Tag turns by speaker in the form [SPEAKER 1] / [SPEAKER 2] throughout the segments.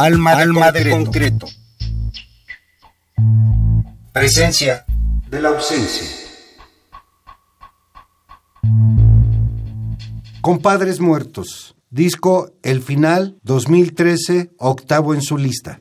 [SPEAKER 1] Alma, Alma de, concreto. Presencia de la ausencia. Compadres Muertos. Disco El Final 2013, octavo en su lista.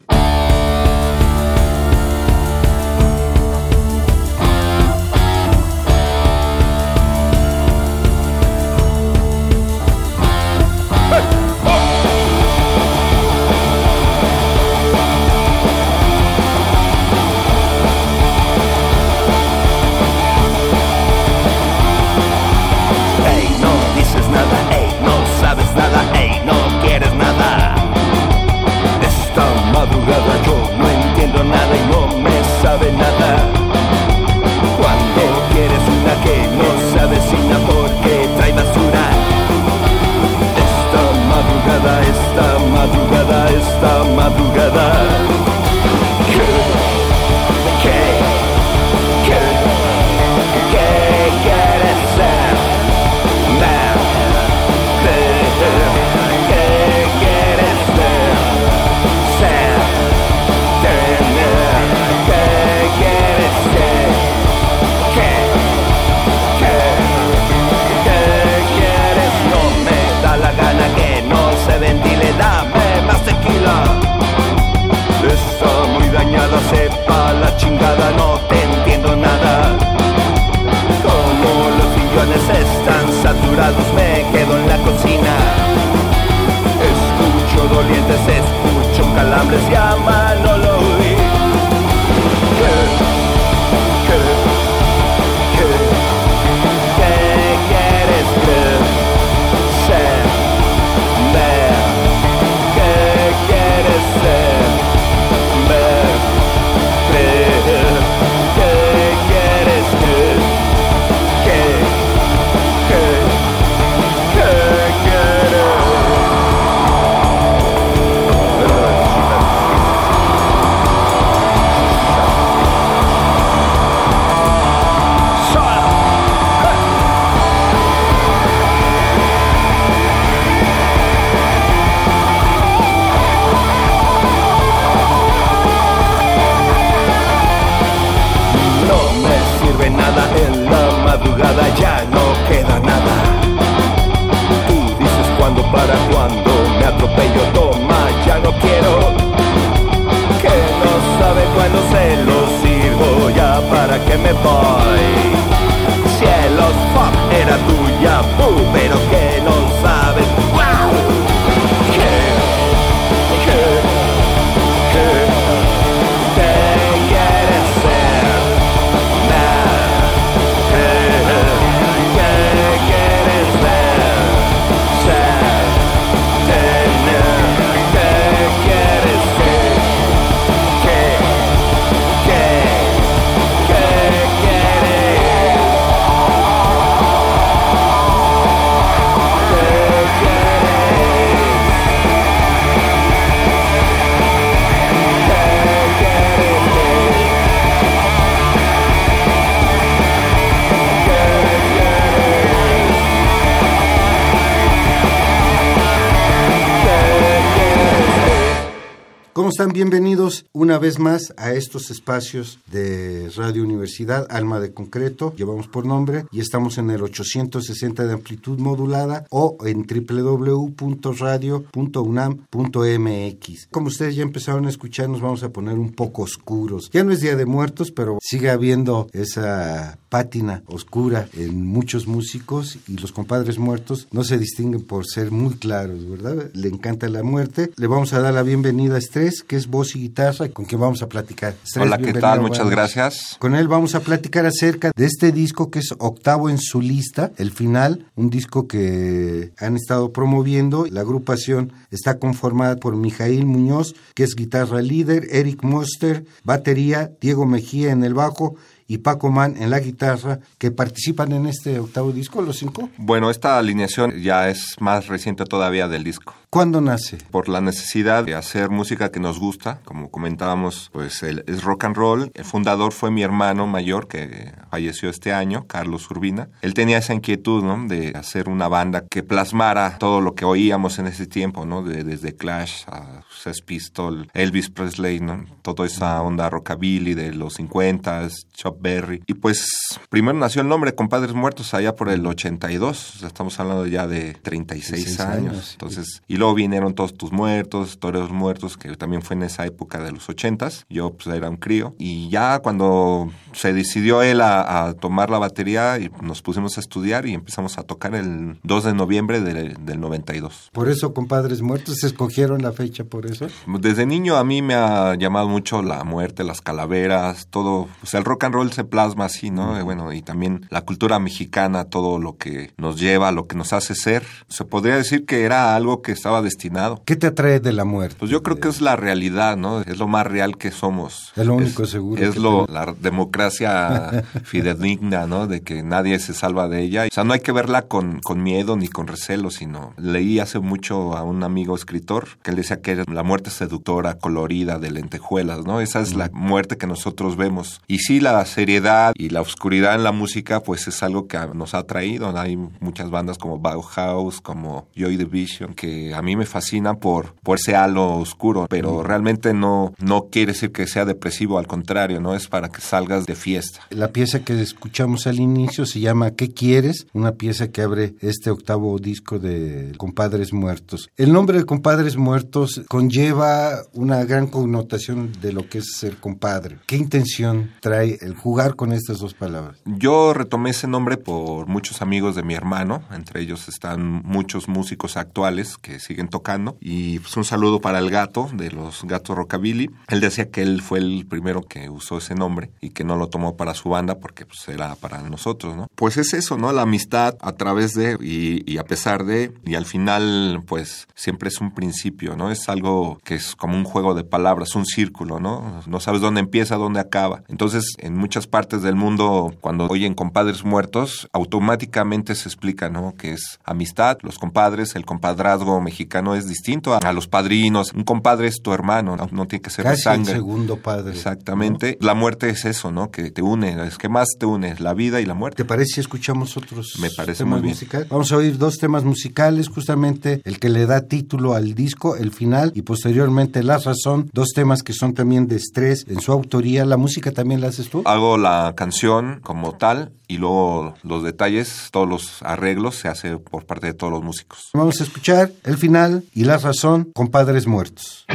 [SPEAKER 1] Están? Bienvenidos una vez más a estos espacios de Radio Universidad, Alma de Concreto, llevamos por nombre, y estamos en el 860 de amplitud modulada o en www.radio.unam.mx. Como ustedes ya empezaron a escuchar, nos vamos a poner un poco oscuros. Ya no es Día de Muertos, pero sigue habiendo esa pátina oscura en muchos músicos y los compadres muertos no se distinguen por ser muy claros, ¿verdad? Le encanta la muerte. Le vamos a dar la bienvenida a Estrés, que es voz y guitarra, con quien vamos a platicar.
[SPEAKER 2] Hola, ¿qué tal? Muchas gracias.
[SPEAKER 1] Con él vamos a platicar acerca de este disco que es octavo en su lista, El Final, un disco que han estado promoviendo. La agrupación está conformada por Mijail Muñoz, que es guitarra líder, Eric Moster, batería, Diego Mejía en el bajo
[SPEAKER 3] y Paco Man en la guitarra, que participan en este octavo disco, los cinco.
[SPEAKER 2] Bueno, esta alineación ya es más reciente todavía del disco.
[SPEAKER 3] ¿Cuándo nace?
[SPEAKER 2] Por la necesidad de hacer música que nos gusta, como comentábamos, pues el, es rock and roll. El fundador fue mi hermano mayor que falleció este año, Carlos Urbina. Él tenía esa inquietud, ¿no? De hacer una banda que plasmara todo lo que oíamos en ese tiempo, ¿no? De, desde Clash a Sex Pistol, Elvis Presley, ¿no? Toda esa onda rockabilly de los 50 Chuck Berry. Y pues primero nació el nombre Compadres Muertos allá por el 82. estamos hablando ya de 36 años. Entonces, y luego vinieron todos tus muertos, todos muertos, que también fue en esa época de los 80s. Yo pues era un crío. Y ya cuando se decidió él a, tomar la batería y nos pusimos a estudiar y empezamos a tocar el 2 de noviembre del 92.
[SPEAKER 3] Por eso, Compadres Muertos, ¿se escogieron la fecha por eso?
[SPEAKER 2] Desde niño a mí me ha llamado mucho la muerte, las calaveras, todo. O sea, el rock and roll se plasma así, ¿no? Bueno, y también la cultura mexicana, todo lo que nos lleva, lo que nos hace ser. Se podría decir que era algo que estaba destinado.
[SPEAKER 3] ¿Qué te atrae de la muerte?
[SPEAKER 2] Pues yo creo que es la realidad, ¿no? Es lo más real que somos.
[SPEAKER 3] Es lo único seguro.
[SPEAKER 2] Es lo, la democracia fidedigna, ¿no? De que nadie se salva de ella. O sea, no hay que verla con, con miedo ni con recelo, sino leí hace mucho a un amigo escritor que él decía que la muerte seductora, colorida, de lentejuelas, ¿no? Esa es la muerte que nosotros vemos. Y sí, la seriedad y la oscuridad en la música, pues es algo que nos ha traído. Hay muchas bandas como Bauhaus, como Joy Division, que a mí me fascina por, por ese halo oscuro, pero realmente no, no quiere decir que sea depresivo, al contrario, no es para que salgas de fiesta.
[SPEAKER 3] La pieza que escuchamos al inicio se llama ¿Qué quieres? Una pieza que abre este octavo disco de Compadres Muertos. El nombre de Compadres Muertos conlleva una gran connotación de lo que es ser compadre. ¿Qué intención trae el jugar con estas dos palabras?
[SPEAKER 2] Yo retomé ese nombre por muchos amigos de mi hermano, entre ellos están muchos músicos actuales que siguen tocando. Y pues un saludo para el gato de los gatos Rockabilly. Él decía que él fue el primero que usó ese nombre y que no lo tomó para su banda porque pues era para nosotros, ¿no? Pues es eso, ¿no? La amistad a través de y, a pesar de y al final pues siempre es un principio, ¿no? Es algo que es como un juego de palabras, un círculo, ¿no? No sabes dónde empieza, dónde acaba. Entonces, en muchas partes del mundo, cuando oyen compadres muertos, automáticamente se explica, ¿no? Que es amistad, los compadres, el compadrazgo mexicano es distinto a, los padrinos. Un compadre es tu hermano, no, tiene que ser
[SPEAKER 3] de
[SPEAKER 2] sangre.
[SPEAKER 3] El segundo padre.
[SPEAKER 2] Exactamente. La muerte es eso, ¿no? Que te une, es que más te une, la vida y la muerte.
[SPEAKER 3] ¿Te parece si escuchamos otros
[SPEAKER 2] Me parece
[SPEAKER 3] temas
[SPEAKER 2] muy
[SPEAKER 3] musicales? Vamos a oír dos temas musicales, justamente el que le da título al disco, el final, y posteriormente La Razón, dos temas que son también de estrés en su autoría. ¿La música también la haces tú?
[SPEAKER 2] Hago la canción como tal y luego los detalles, todos los arreglos se hace por parte de todos los músicos.
[SPEAKER 3] Vamos a escuchar el final y la razón con Padres Muertos.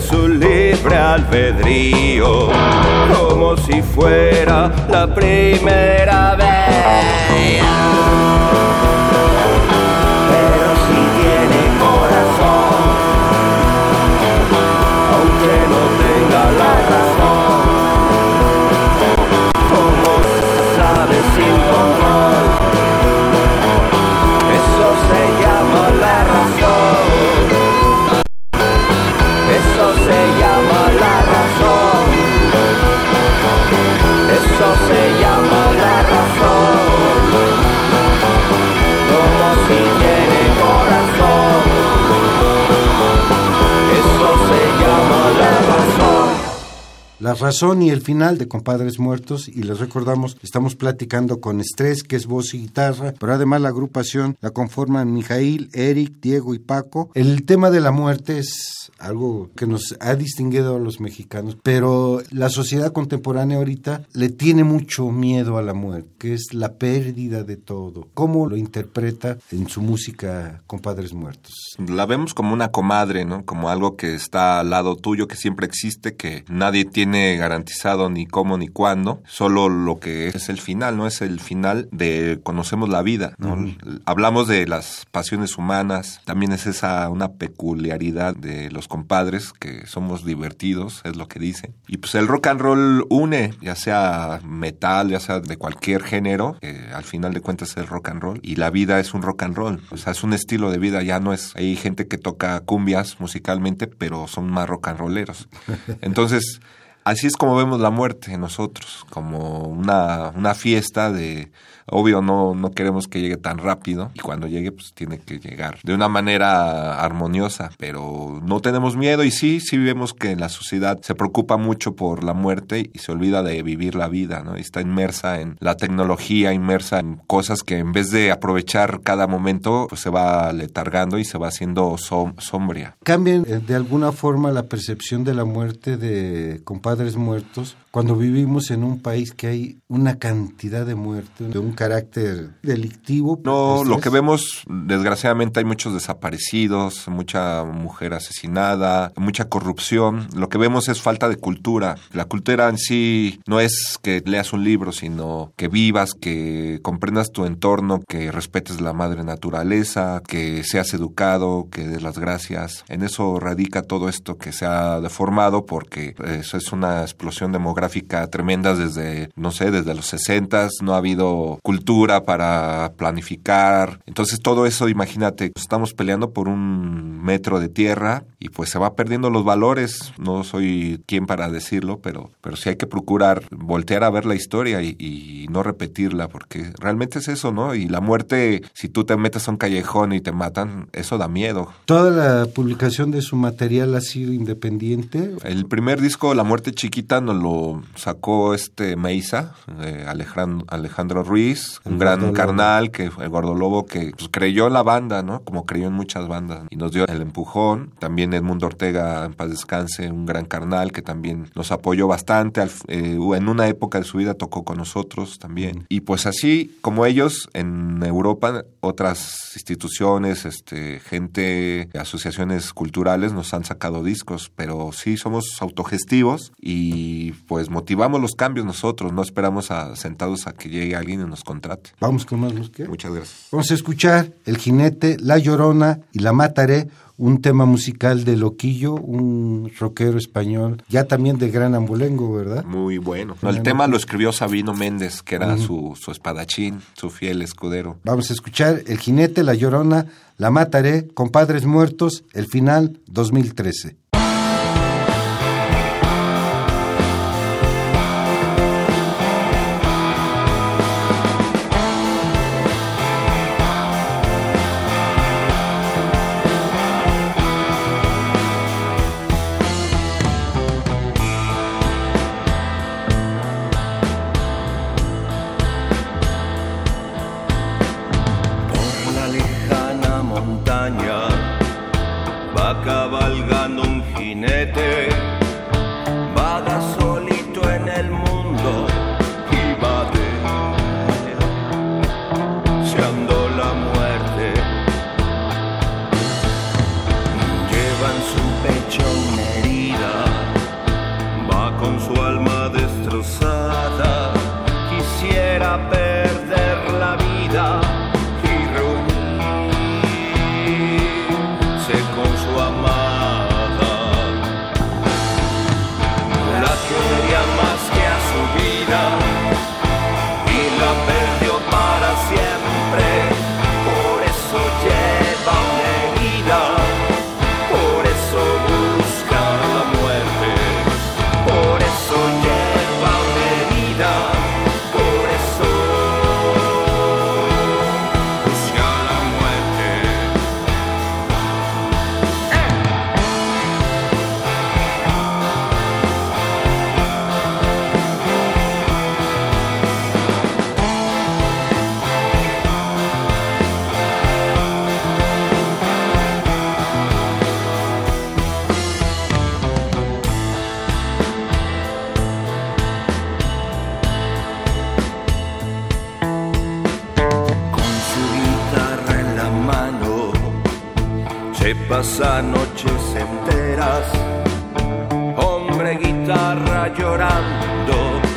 [SPEAKER 1] Su libre albedrío, como si fuera la primera razón
[SPEAKER 3] y el final de Compadres Muertos y les recordamos, estamos platicando con Estrés, que es voz y guitarra, pero además la agrupación la conforman Mijail, Eric, Diego y Paco. El tema de la muerte es algo que nos ha distinguido a los mexicanos, pero la sociedad contemporánea ahorita le tiene mucho miedo a la muerte, que es la pérdida de todo. ¿Cómo lo interpreta en su música Compadres Muertos?
[SPEAKER 2] La vemos como una comadre, ¿no? Como algo que está al lado tuyo, que siempre existe, que nadie tiene garantizado ni cómo ni cuándo, solo lo que es el final, ¿no? Es el final de conocemos la vida, ¿no? Hablamos de las pasiones humanas, también es esa una peculiaridad de los compadres que somos divertidos, es lo que dicen. Y pues el rock and roll une, ya sea metal, ya sea de cualquier género, que al final de cuentas es rock and roll y la vida es un rock and roll, o sea, es un estilo de vida, ya no es hay gente que toca cumbias musicalmente, pero son más rock and rolleros. Entonces, así es como vemos la muerte nosotros, como una, una fiesta de Obvio, no, no queremos que llegue tan rápido y cuando llegue, pues tiene que llegar de una manera armoniosa, pero no tenemos miedo y sí, sí vemos que la sociedad se preocupa mucho por la muerte y se olvida de vivir la vida, ¿no? está inmersa en la tecnología, inmersa en cosas que en vez de aprovechar cada momento, pues se va letargando y se va haciendo sombria.
[SPEAKER 3] ¿Cambian eh, de alguna forma la percepción de la muerte de compadres muertos cuando vivimos en un país que hay una cantidad de muertes, de un carácter delictivo.
[SPEAKER 2] No, pues, lo que vemos, desgraciadamente hay muchos desaparecidos, mucha mujer asesinada, mucha corrupción. Lo que vemos es falta de cultura. La cultura en sí no es que leas un libro, sino que vivas, que comprendas tu entorno, que respetes la madre naturaleza, que seas educado, que des las gracias. En eso radica todo esto que se ha deformado porque eso es una explosión demográfica tremenda desde, no sé, desde los 60, no ha habido cultura para planificar. Entonces todo eso, imagínate, estamos peleando por un metro de tierra y pues se va perdiendo los valores. No soy quien para decirlo, pero, pero sí hay que procurar voltear a ver la historia y, y no repetirla, porque realmente es eso, ¿no? Y la muerte, si tú te metes a un callejón y te matan, eso da miedo.
[SPEAKER 3] ¿Toda la publicación de su material ha sido independiente?
[SPEAKER 2] El primer disco, La Muerte Chiquita, nos lo sacó este Meisa, Alejandro, Alejandro Ruiz, un gran carnal, que el Gordo Lobo, que pues, creyó en la banda, ¿no? Como creyó en muchas bandas. Y nos dio el empujón. También Edmundo Ortega, en paz descanse, un gran carnal que también nos apoyó bastante. Eh, en una época de su vida tocó con nosotros también. Y pues así como ellos, en Europa, otras instituciones, este, gente, asociaciones culturales nos han sacado discos, pero sí somos autogestivos y pues pues, motivamos los cambios nosotros, no esperamos a, sentados a que llegue alguien y nos contrate.
[SPEAKER 3] Vamos con más música.
[SPEAKER 2] Muchas gracias.
[SPEAKER 3] Vamos a escuchar El Jinete, La Llorona y La Mataré, un tema musical de Loquillo, un rockero español, ya también de gran ambulengo, ¿verdad?
[SPEAKER 2] Muy bueno. el tema lo escribió Sabino Méndez, que era su, su espadachín, su fiel escudero.
[SPEAKER 3] Vamos a escuchar El Jinete, La Llorona, La Mataré, Compadres Muertos, el final 2013.
[SPEAKER 1] Cucinete guitarra llorando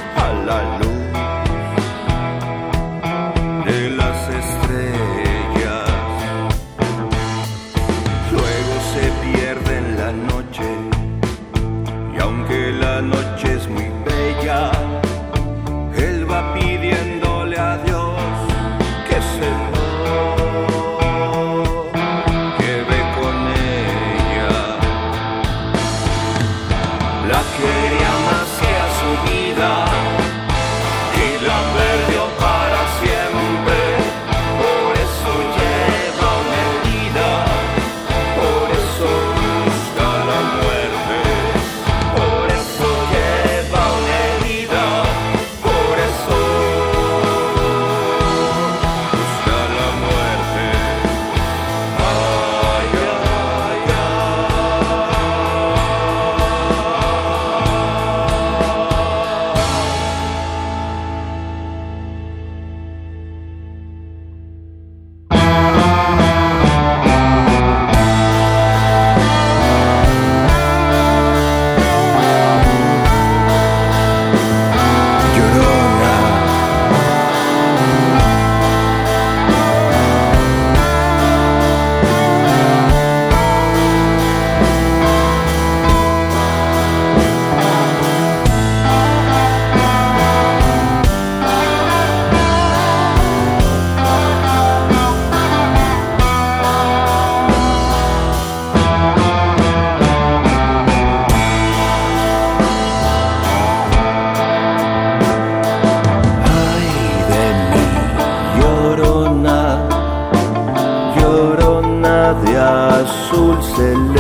[SPEAKER 1] no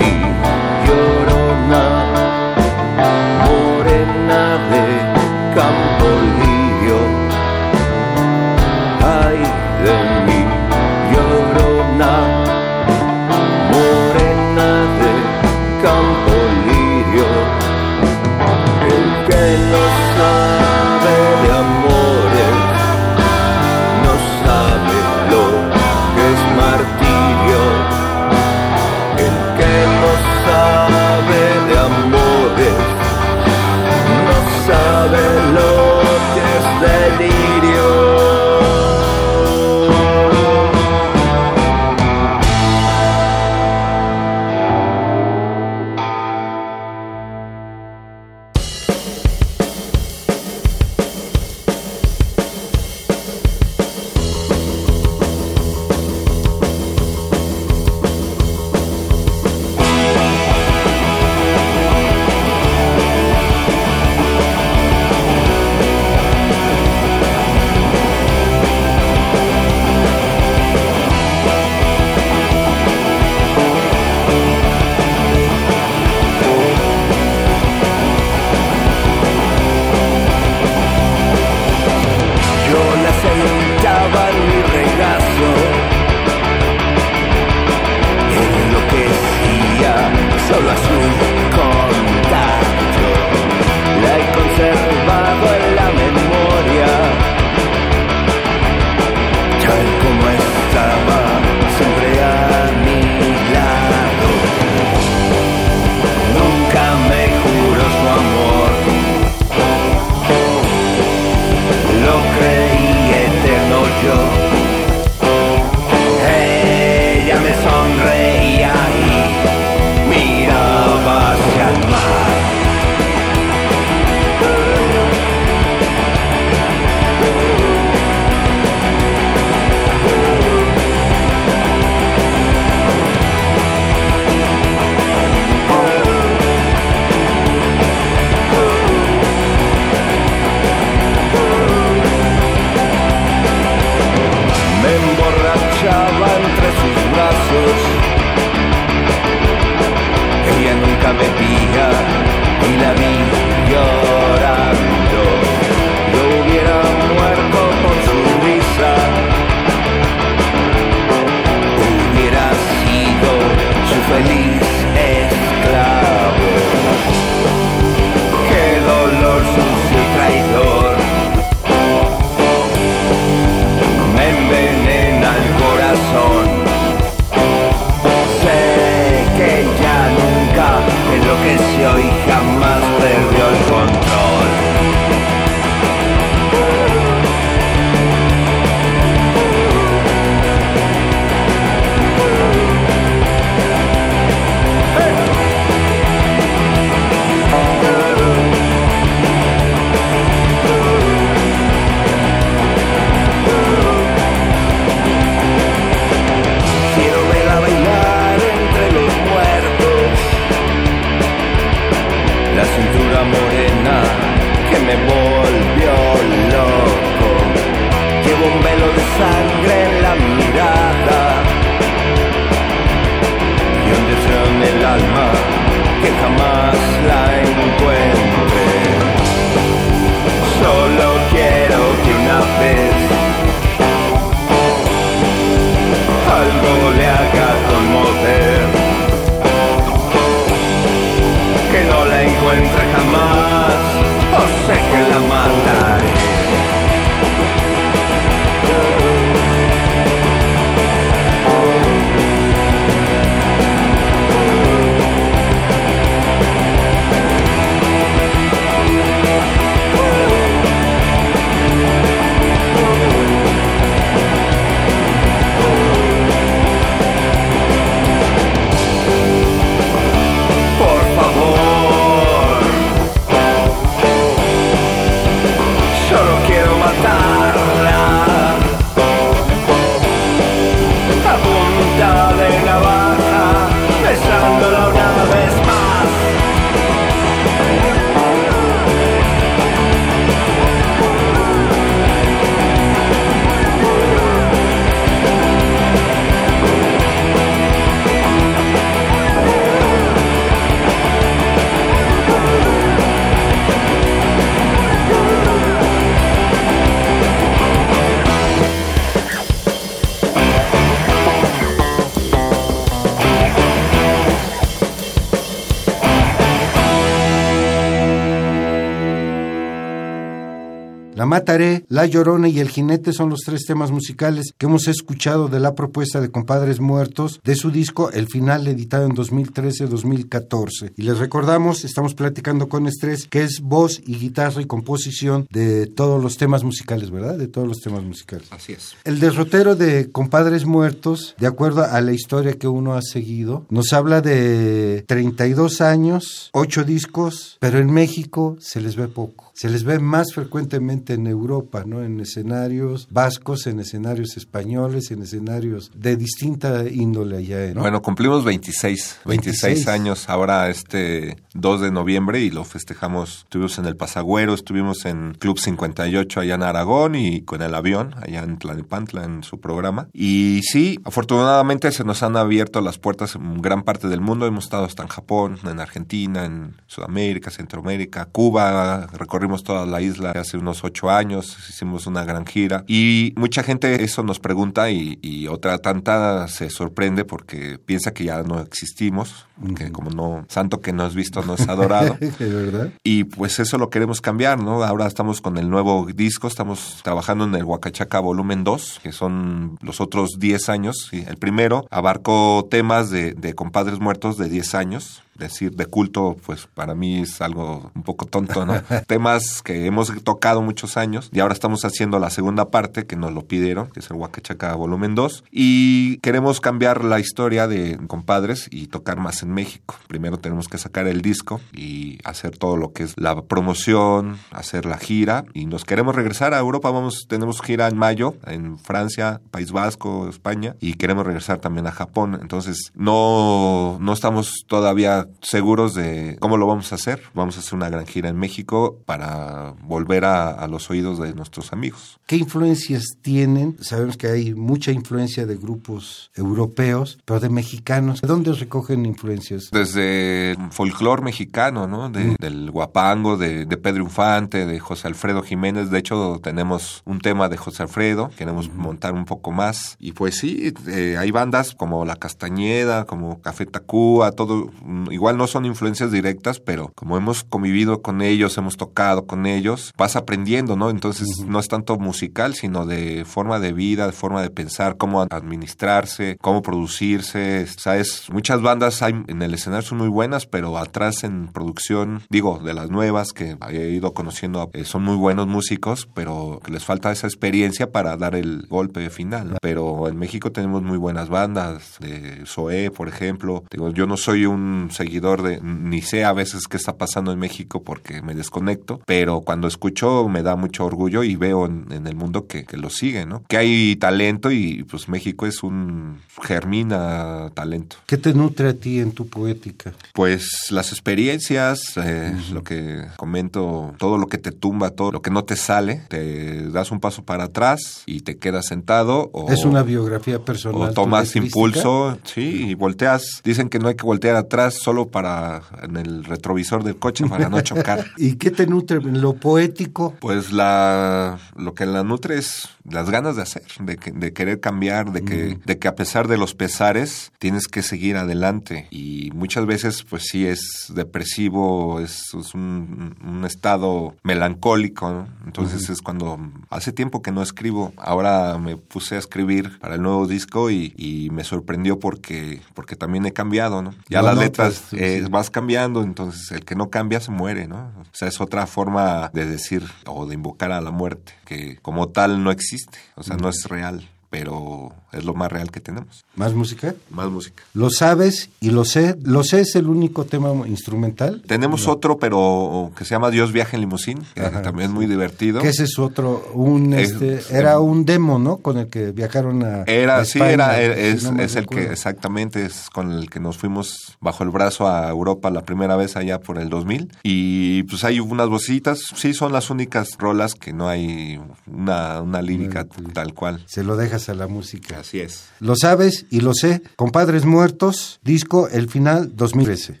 [SPEAKER 1] La La
[SPEAKER 3] Llorona y El Jinete son los tres temas musicales que hemos escuchado de la propuesta de Compadres Muertos de su disco El Final, editado en 2013-2014. Y les recordamos, estamos platicando con Estrés, que es voz y guitarra y composición de todos los temas musicales, ¿verdad? De todos los temas musicales.
[SPEAKER 2] Así es.
[SPEAKER 3] El derrotero de Compadres Muertos, de acuerdo a la historia que uno ha seguido, nos habla de 32 años, 8 discos, pero en México se les ve poco. Se les ve más frecuentemente en Europa, ¿no? En escenarios vascos, en escenarios españoles, en escenarios de distinta índole allá, ¿no?
[SPEAKER 2] Bueno, cumplimos 26, 26,
[SPEAKER 3] 26
[SPEAKER 2] años ahora este 2 de noviembre y lo festejamos. Estuvimos en el Pasagüero, estuvimos en Club 58 allá en Aragón y con el avión allá en Tlalnepantla en su programa. Y sí, afortunadamente se nos han abierto las puertas en gran parte del mundo. Hemos estado hasta en Japón, en Argentina, en Sudamérica, Centroamérica, Cuba, recorrimos toda la isla hace unos ocho años, hicimos una gran gira y mucha gente eso nos pregunta y, y otra tanta se sorprende porque piensa que ya no existimos, que como no, santo que no es visto no es adorado.
[SPEAKER 3] ¿De verdad?
[SPEAKER 2] Y pues eso lo queremos cambiar, ¿no? Ahora estamos con el nuevo disco, estamos trabajando en el Huacachaca Volumen 2, que son los otros 10 años. El primero abarcó temas de, de compadres muertos de 10 años, decir de culto, pues para mí es algo un poco tonto, ¿no? Temas que hemos tocado muchos años y ahora estamos haciendo la segunda parte que nos lo pidieron, que es el Huacachaca Volumen 2 y queremos cambiar la historia de compadres y tocar más en México. Primero tenemos que sacar el disco y hacer todo lo que es la promoción, hacer la gira y nos queremos regresar a Europa, vamos tenemos gira en mayo en Francia, País Vasco, España y queremos regresar también a Japón. Entonces, no no estamos todavía seguros de cómo lo vamos a hacer. Vamos a hacer una gran gira en México para volver a, a, los oídos de nuestros amigos.
[SPEAKER 3] ¿Qué influencias tienen? Sabemos que hay mucha influencia de grupos europeos, pero de mexicanos. ¿De dónde recogen influencias?
[SPEAKER 2] Desde folclore mexicano, ¿no? De, mm. Del guapango, de, de, Pedro Infante, de José Alfredo Jiménez. De hecho, tenemos un tema de José Alfredo, queremos mm. montar un poco más. Y pues sí, eh, hay bandas como La Castañeda, como Café Tacuba, todo igual no son influencias directas, pero como hemos convivido con ellos, hemos tocado con ellos, vas aprendiendo, ¿no? Entonces uh -huh. no es tanto musical, sino de forma de vida, de forma de pensar, cómo administrarse, cómo producirse, ¿sabes? Muchas bandas hay, en el escenario son muy buenas, pero atrás en producción, digo, de las nuevas que he ido conociendo, eh, son muy buenos músicos, pero les falta esa experiencia para dar el golpe final, ¿no? Pero en México tenemos muy buenas bandas, de Zoé, por ejemplo. Digo, yo no soy un seguidor de, ni sé a veces qué está pasando en México porque me desconecto, pero cuando escucho me da mucho orgullo y veo en, en el mundo que, que, lo sigue, ¿no? Que hay talento y pues México es un germina talento.
[SPEAKER 3] ¿Qué te nutre a ti en tu poética?
[SPEAKER 2] Pues las experiencias, eh, uh -huh. lo que comento, todo lo que te tumba, todo lo que no te sale, te das un paso para atrás y te quedas sentado. O,
[SPEAKER 3] es una biografía personal.
[SPEAKER 2] O tomas impulso, sí, y volteas. Dicen que no hay que voltear atrás solo para en el retrovisor del coche para no chocar.
[SPEAKER 3] ¿Y qué te nutre lo poético?
[SPEAKER 2] Pues la lo que la nutre es las ganas de hacer, de, de querer cambiar, de que, de que a pesar de los pesares tienes que seguir adelante. Y muchas veces, pues sí, es depresivo, es, es un, un, estado melancólico. ¿no? Entonces uh -huh. es cuando hace tiempo que no escribo. Ahora me puse a escribir para el nuevo disco y, y me sorprendió porque, porque también he cambiado, ¿no? Ya no, las letras pues, eh, sí. vas cambiando, entonces el que no cambia se muere, ¿no? O sea, es otra forma de decir o de invocar a la muerte, que como tal no existe o sea, no es real, pero es lo más real que tenemos.
[SPEAKER 3] ¿Más música?
[SPEAKER 2] Más música.
[SPEAKER 3] Lo sabes y lo sé. ¿Lo sé es el único tema instrumental?
[SPEAKER 2] Tenemos no. otro, pero que se llama Dios viaja en limusín, que Ajá, también es muy divertido.
[SPEAKER 3] Que ese es otro, un este, es, era un demo, ¿no? Con el que viajaron a
[SPEAKER 2] Era,
[SPEAKER 3] a España,
[SPEAKER 2] sí, era, es,
[SPEAKER 3] si no
[SPEAKER 2] es el que, exactamente, es con el que nos fuimos bajo el brazo a Europa la primera vez allá por el 2000. Y pues hay unas vocitas, sí, son las únicas rolas que no hay una, una lírica tal cual.
[SPEAKER 3] Se lo dejas a la música.
[SPEAKER 2] Así es.
[SPEAKER 3] Lo sabes y lo sé. Compadres Muertos, disco El Final 2013.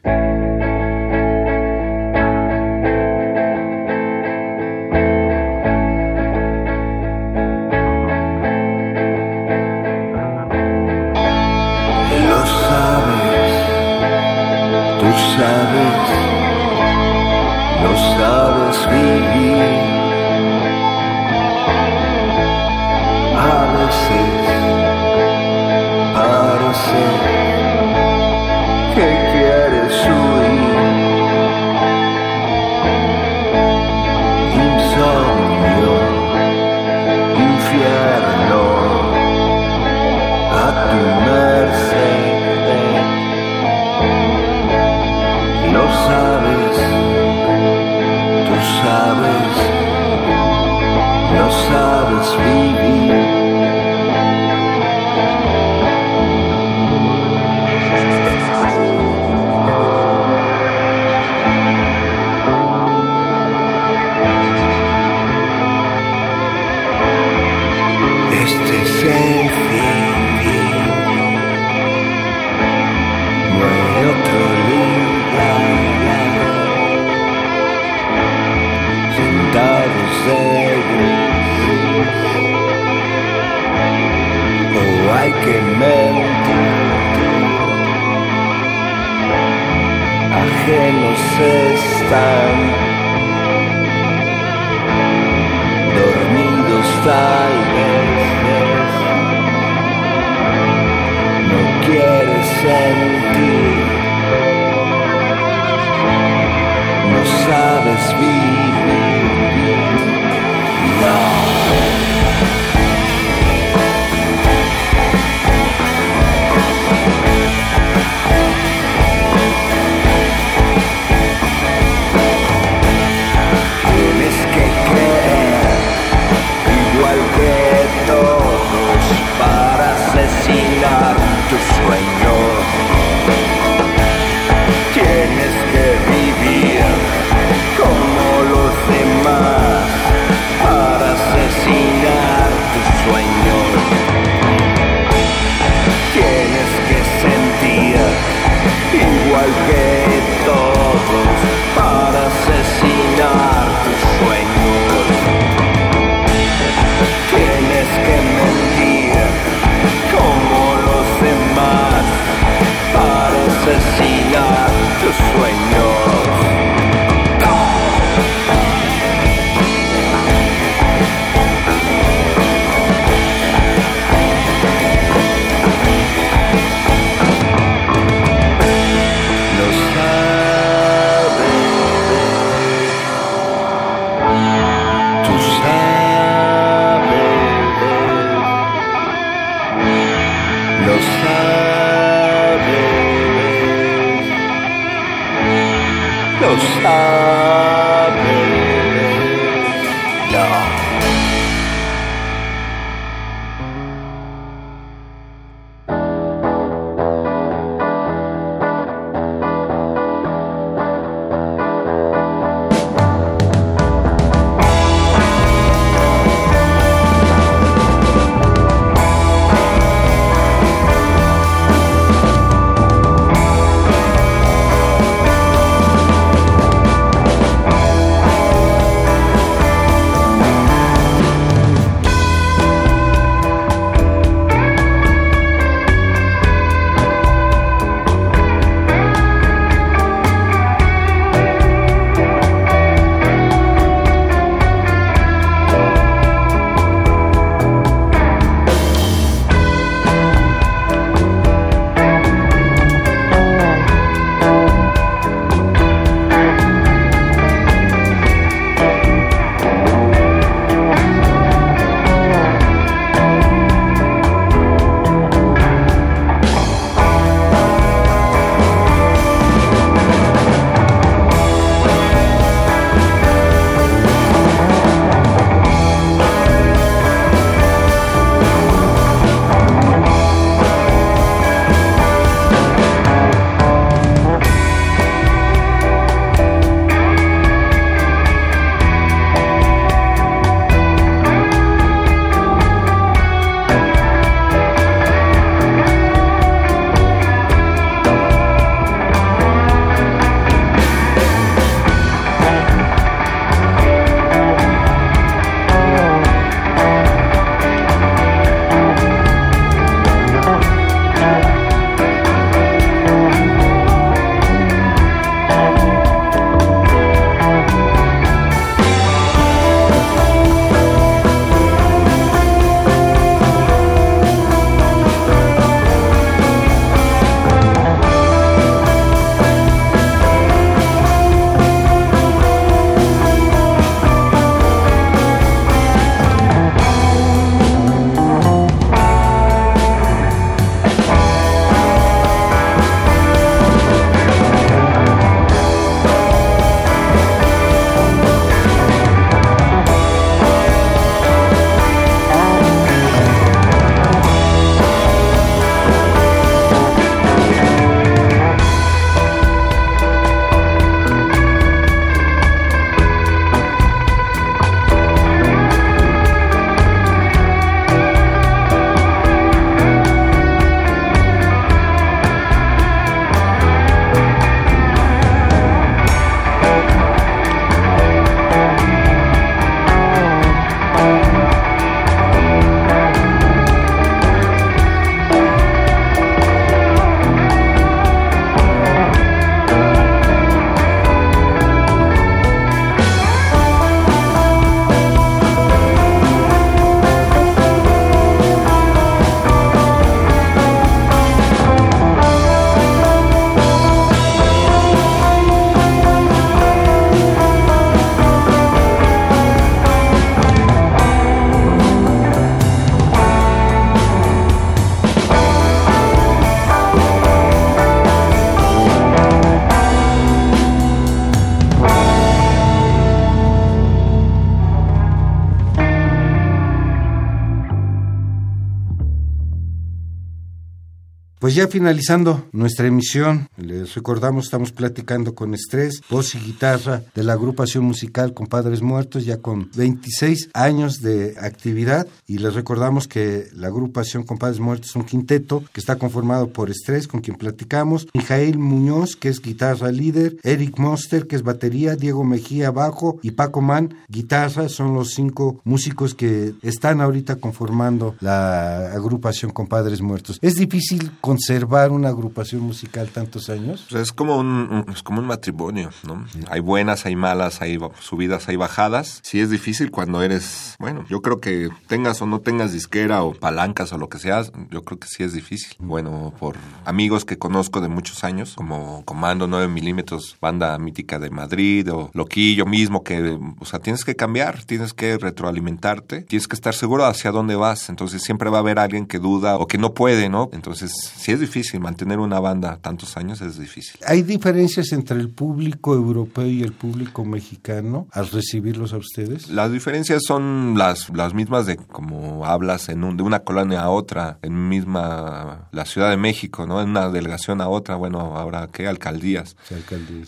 [SPEAKER 3] Ya finalizando nuestra emisión, recordamos, estamos platicando con Estrés, voz y guitarra de la agrupación musical Compadres Muertos, ya con 26 años de actividad. Y les recordamos que la agrupación Compadres Muertos es un quinteto que está conformado por Estrés, con quien platicamos, Mijail Muñoz, que es guitarra líder, Eric Monster, que es batería, Diego Mejía, bajo, y Paco Man, guitarra. Son los cinco músicos que están ahorita conformando la agrupación Compadres Muertos. Es difícil conservar una agrupación musical tantos años?
[SPEAKER 2] Pues es como un, es como un matrimonio, ¿no? Hay buenas, hay malas, hay subidas, hay bajadas. Sí es difícil cuando eres, bueno, yo creo que tengas o no tengas disquera o palancas o lo que sea, yo creo que sí es difícil. Bueno, por amigos que conozco de muchos años, como Comando 9 milímetros, banda mítica de Madrid o Loquillo mismo, que, o sea, tienes que cambiar, tienes que retroalimentarte, tienes que estar seguro hacia dónde vas. Entonces siempre va a haber alguien que duda o que no puede, ¿no? Entonces sí es difícil mantener una banda tantos años, es difícil.
[SPEAKER 3] ¿Hay diferencias entre el público europeo y el público mexicano al recibirlos a ustedes?
[SPEAKER 2] Las diferencias son las, las mismas de como hablas en un, de una colonia a otra, en misma la Ciudad de México, ¿no? En una delegación a otra, bueno, ahora qué alcaldías.
[SPEAKER 3] Sí.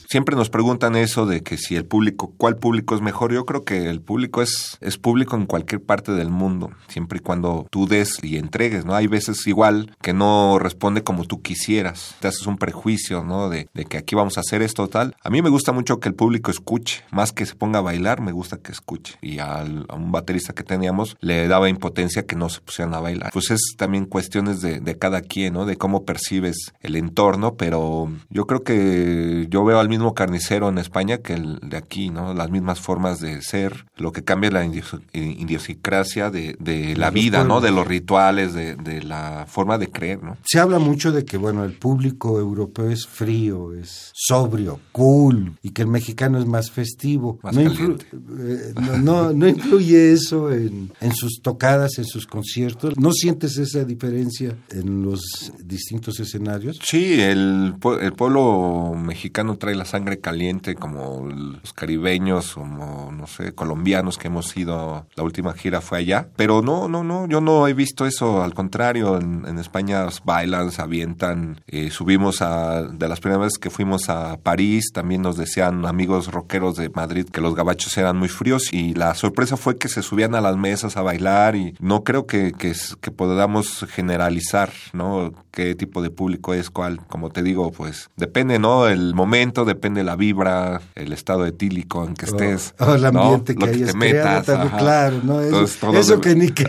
[SPEAKER 2] Siempre nos preguntan eso de que si el público, ¿cuál público es mejor? Yo creo que el público es, es público en cualquier parte del mundo, siempre y cuando tú des y entregues, ¿no? Hay veces igual que no responde como tú quisieras, te haces un prejuicio, ¿no? De, de que aquí vamos a hacer esto tal. A mí me gusta mucho que el público escuche, más que se ponga a bailar, me gusta que escuche. Y al- a un baterista que teníamos le daba impotencia que no se pusieran a bailar. Pues es también cuestiones de, de cada quien, ¿no? De cómo percibes el entorno, pero yo creo que yo veo al mismo carnicero en España que el de aquí, ¿no? Las mismas formas de ser, lo que cambia es la indios- idiosincrasia de, de la vida, ¿no? De los rituales, de, de la forma de creer, ¿no?
[SPEAKER 3] Se habla mucho de que, bueno, el público europeo es frío, es sobrio, cool, y que el mexicano es más festivo.
[SPEAKER 2] Más
[SPEAKER 3] no, influ- eh, no, no- no influye eso en, en sus tocadas, en sus conciertos. ¿No sientes esa diferencia en los distintos escenarios?
[SPEAKER 2] Sí, el, el pueblo mexicano trae la sangre caliente como los caribeños, como, no sé, colombianos que hemos ido, la última gira fue allá. Pero no, no, no, yo no he visto eso, al contrario, en, en España bailan, se avientan, eh, subimos a, de las primeras veces que fuimos a París, también nos decían amigos rockeros de Madrid que los gabachos eran muy fríos y la sorpresa fue que se subían a las mesas a bailar y no creo que, que, que podamos generalizar, ¿no? Qué tipo de público es, cuál, como te digo, pues depende, ¿no? El momento, depende la vibra, el estado etílico en que estés.
[SPEAKER 3] O, o el
[SPEAKER 2] ¿no?
[SPEAKER 3] ambiente
[SPEAKER 2] Lo
[SPEAKER 3] que hayas
[SPEAKER 2] te metas,
[SPEAKER 3] también,
[SPEAKER 2] ajá.
[SPEAKER 3] claro, ¿no? Eso,
[SPEAKER 2] Entonces,
[SPEAKER 3] eso
[SPEAKER 2] debe-
[SPEAKER 3] que ni que,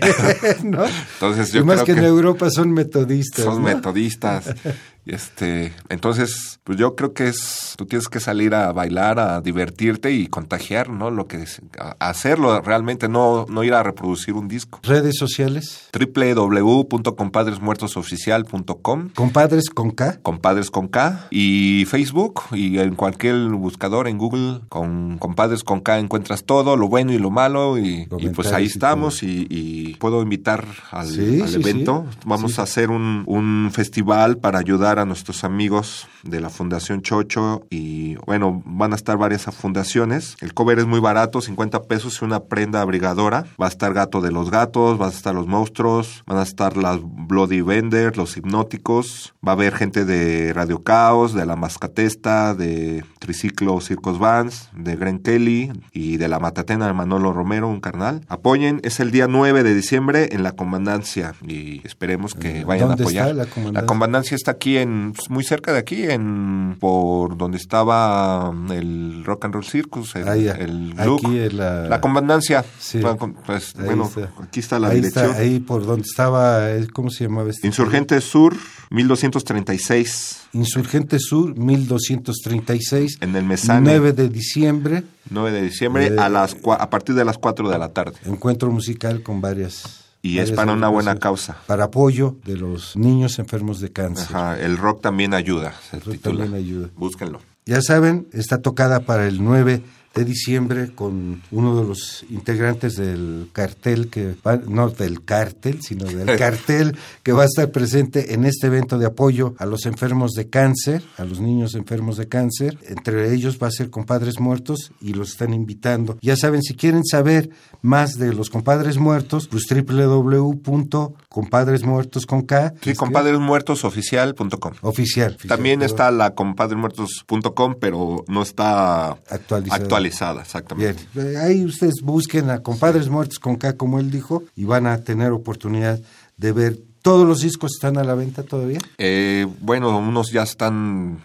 [SPEAKER 3] ¿no?
[SPEAKER 2] Entonces, yo
[SPEAKER 3] y más
[SPEAKER 2] creo
[SPEAKER 3] que, en
[SPEAKER 2] que-
[SPEAKER 3] Europa son metodistas.
[SPEAKER 2] Son
[SPEAKER 3] ¿no?
[SPEAKER 2] metodistas. Este, entonces, pues yo creo que es, tú tienes que salir a bailar, a divertirte y contagiar, ¿no? Lo que es, hacerlo realmente, no, no ir a reproducir un disco.
[SPEAKER 3] Redes sociales,
[SPEAKER 2] www.compadresmuertosoficial.com
[SPEAKER 3] compadres con K.
[SPEAKER 2] Compadres con K y Facebook y en cualquier buscador en Google con Compadres con K encuentras todo, lo bueno y lo malo y, y pues ahí estamos y, y puedo invitar al,
[SPEAKER 3] Sí,
[SPEAKER 2] al
[SPEAKER 3] sí,
[SPEAKER 2] evento.
[SPEAKER 3] sí.
[SPEAKER 2] Vamos a hacer un, un festival para ayudar a nuestros amigos de la Fundación Chocho y bueno, van a estar varias fundaciones. El cover es muy barato, 50 pesos y una prenda abrigadora. Va a estar Gato de los Gatos, van a estar los monstruos, van a estar las Bloody Vendors, los hipnóticos, va a haber gente de Radio Caos, de la Mascatesta, de Triciclo Circos Vans, de Gren Kelly y de la Matatena de Manolo Romero, un carnal. Apoyen, es el día 9 de diciembre en la comandancia y esperemos que vayan a
[SPEAKER 3] ¿Dónde
[SPEAKER 2] apoyar.
[SPEAKER 3] está la comandancia?
[SPEAKER 2] La comandancia está aquí en pues, muy cerca de aquí, en por donde estaba el Rock and Roll Circus, el,
[SPEAKER 3] Ah,
[SPEAKER 2] el
[SPEAKER 3] Aquí
[SPEAKER 2] Look.
[SPEAKER 3] en la-
[SPEAKER 2] La comandancia.
[SPEAKER 3] Sí.
[SPEAKER 2] Pues bueno,
[SPEAKER 3] está.
[SPEAKER 2] aquí está la
[SPEAKER 3] ahí
[SPEAKER 2] dirección.
[SPEAKER 3] está, ahí por donde estaba, eh, ¿cómo se llamaba este?
[SPEAKER 2] Insurgente Sur, 1236,
[SPEAKER 3] Insurgente Sur, 1236.
[SPEAKER 2] en el Mesane,
[SPEAKER 3] 9 de diciembre,
[SPEAKER 2] 9 de diciembre,
[SPEAKER 3] Eh,
[SPEAKER 2] a, las, a partir de las 4 de la tarde.
[SPEAKER 3] encuentro musical con varias.
[SPEAKER 2] Y es para una buena causa.
[SPEAKER 3] Para apoyo de los niños enfermos de cáncer.
[SPEAKER 2] Ajá, el rock también ayuda, se
[SPEAKER 3] El rock
[SPEAKER 2] titula.
[SPEAKER 3] también ayuda.
[SPEAKER 2] Búsquenlo.
[SPEAKER 3] Ya saben, está tocada para el 9 de diciembre con uno de los integrantes del cartel que va, no del cártel, sino del cartel que va a estar presente en este evento de apoyo a los enfermos de cáncer, a los niños enfermos de cáncer. Entre ellos va a ser Compadres Muertos y los están invitando. Ya saben, si quieren saber más de los Compadres Muertos, pues www.compadresmuertos con K.
[SPEAKER 2] Sí, compadresmuertosoficial.com.
[SPEAKER 3] Oficial.
[SPEAKER 2] También está la compadresmuertos.com, pero no está
[SPEAKER 3] Actualizada.
[SPEAKER 2] actualizada, exactamente.
[SPEAKER 3] Bien, eh, ahí ustedes busquen a Compadres Muertos con K, como él dijo, y van a tener oportunidad de ver. ¿Todos los discos están a la venta todavía?
[SPEAKER 2] Eh, bueno, unos ya están,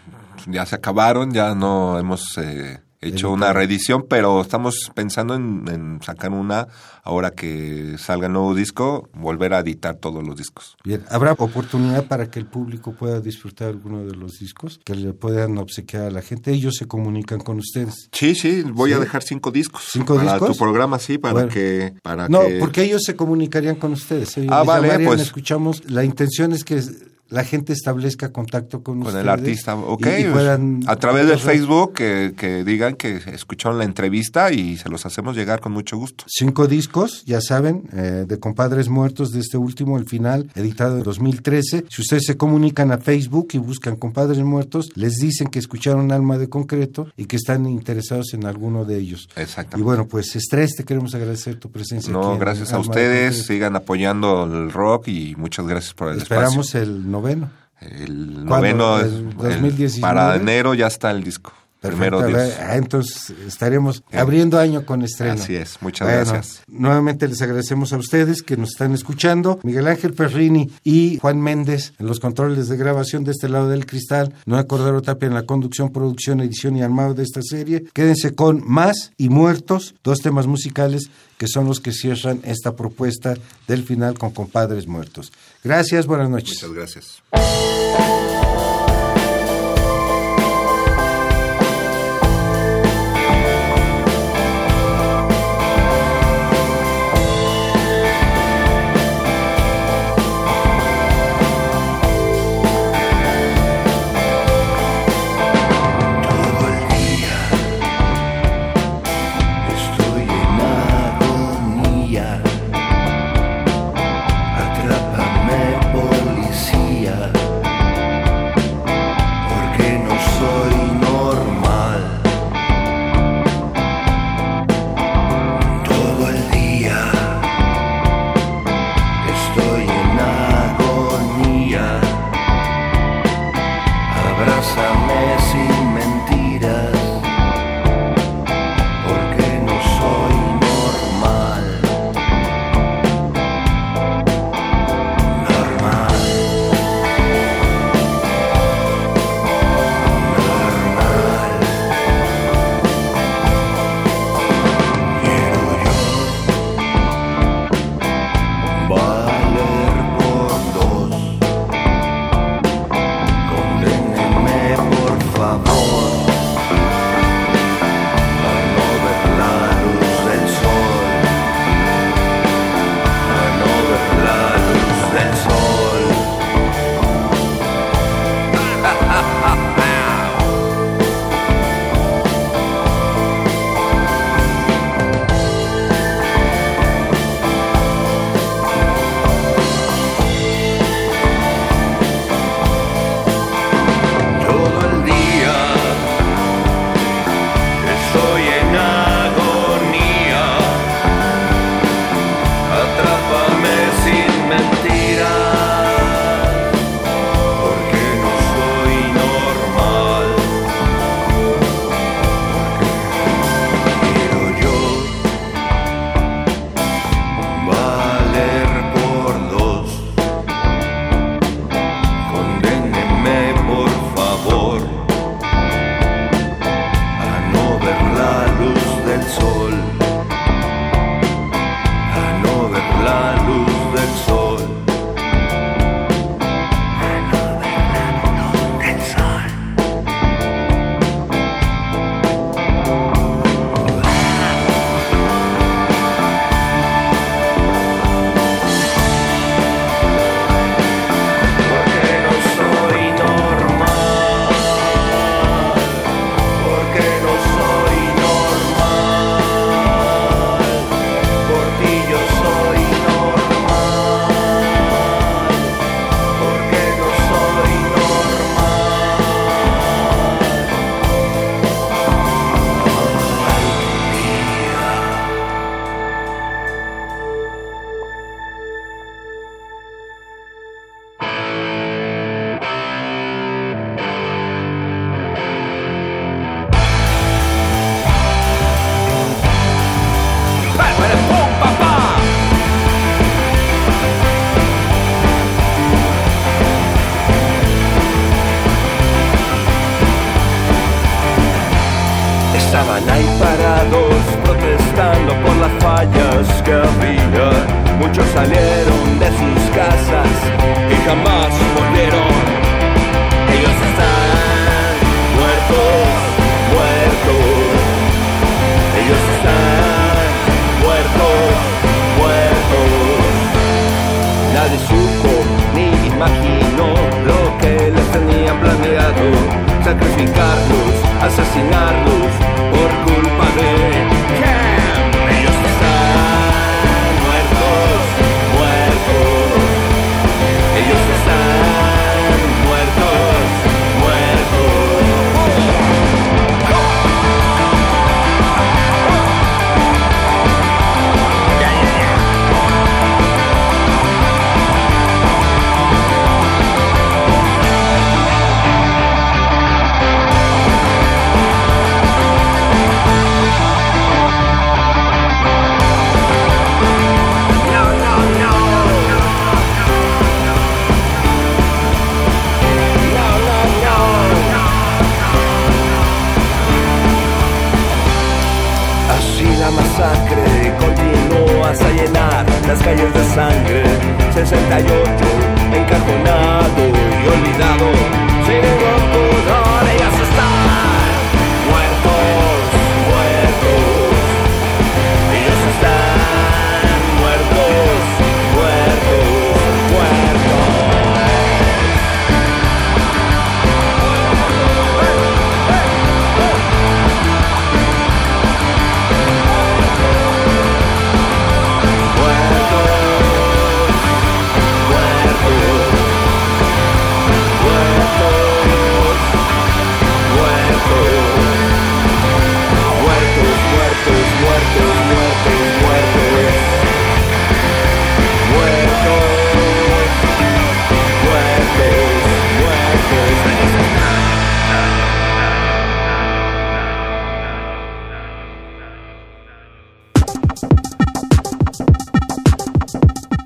[SPEAKER 2] ya se acabaron, ya no hemos eh, hecho una reedición, pero estamos pensando en, en sacar una ahora que salga el nuevo disco, volver a editar todos los discos.
[SPEAKER 3] Bien, ¿habrá oportunidad para que el público pueda disfrutar alguno de los discos? Que le puedan obsequiar a la gente. Ellos se comunican con ustedes.
[SPEAKER 2] Sí, sí, voy
[SPEAKER 3] ¿Sí?
[SPEAKER 2] a dejar cinco discos.
[SPEAKER 3] ¿Cinco
[SPEAKER 2] para
[SPEAKER 3] discos?
[SPEAKER 2] tu programa, sí, para
[SPEAKER 3] Bueno.
[SPEAKER 2] que... Para
[SPEAKER 3] No,
[SPEAKER 2] que...
[SPEAKER 3] porque ellos se comunicarían con ustedes. Ellos
[SPEAKER 2] Ah, vale,
[SPEAKER 3] llamarían,
[SPEAKER 2] pues.
[SPEAKER 3] escuchamos. La intención es que la gente establezca contacto con,
[SPEAKER 2] Con
[SPEAKER 3] ustedes.
[SPEAKER 2] el artista, ok.
[SPEAKER 3] y- y
[SPEAKER 2] pues,
[SPEAKER 3] puedan-
[SPEAKER 2] a través de
[SPEAKER 3] Ajá.
[SPEAKER 2] Facebook que, que digan que escucharon la entrevista y se los hacemos llegar con mucho gusto.
[SPEAKER 3] Cinco discos, ya saben, eh, de Compadres Muertos de este último, el final, editado en 2013. Si ustedes se comunican a Facebook y buscan Compadres Muertos, les dicen que escucharon Alma de Concreto y que están interesados en alguno de ellos.
[SPEAKER 2] Exactamente.
[SPEAKER 3] Y bueno, pues Estrés, te queremos agradecer tu presencia.
[SPEAKER 2] No, gracias a ustedes, sigan apoyando el rock y muchas gracias por el
[SPEAKER 3] Esperamos
[SPEAKER 2] espacio.
[SPEAKER 3] el noveno.
[SPEAKER 2] El noveno,
[SPEAKER 3] ¿El
[SPEAKER 2] es- el-
[SPEAKER 3] 2019?
[SPEAKER 2] para enero ya está el disco. Primero
[SPEAKER 3] Perfecto,
[SPEAKER 2] Dios.
[SPEAKER 3] ah, entonces estaremos abriendo año con estreno.
[SPEAKER 2] Así es, muchas
[SPEAKER 3] Bueno,
[SPEAKER 2] gracias.
[SPEAKER 3] Nuevamente les agradecemos a ustedes que nos están escuchando. Miguel Ángel Perrini y Juan Méndez en los controles de grabación de este lado del cristal. Noé Cordero Tapia en la conducción, producción, edición y armado de esta serie. Quédense con Más y Muertos, dos temas musicales que son los que cierran esta propuesta del final con Compadres Muertos. Gracias, buenas noches.
[SPEAKER 2] Muchas gracias.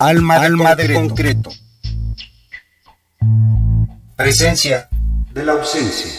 [SPEAKER 3] Alma, Alma de concreto. Presencia de la ausencia.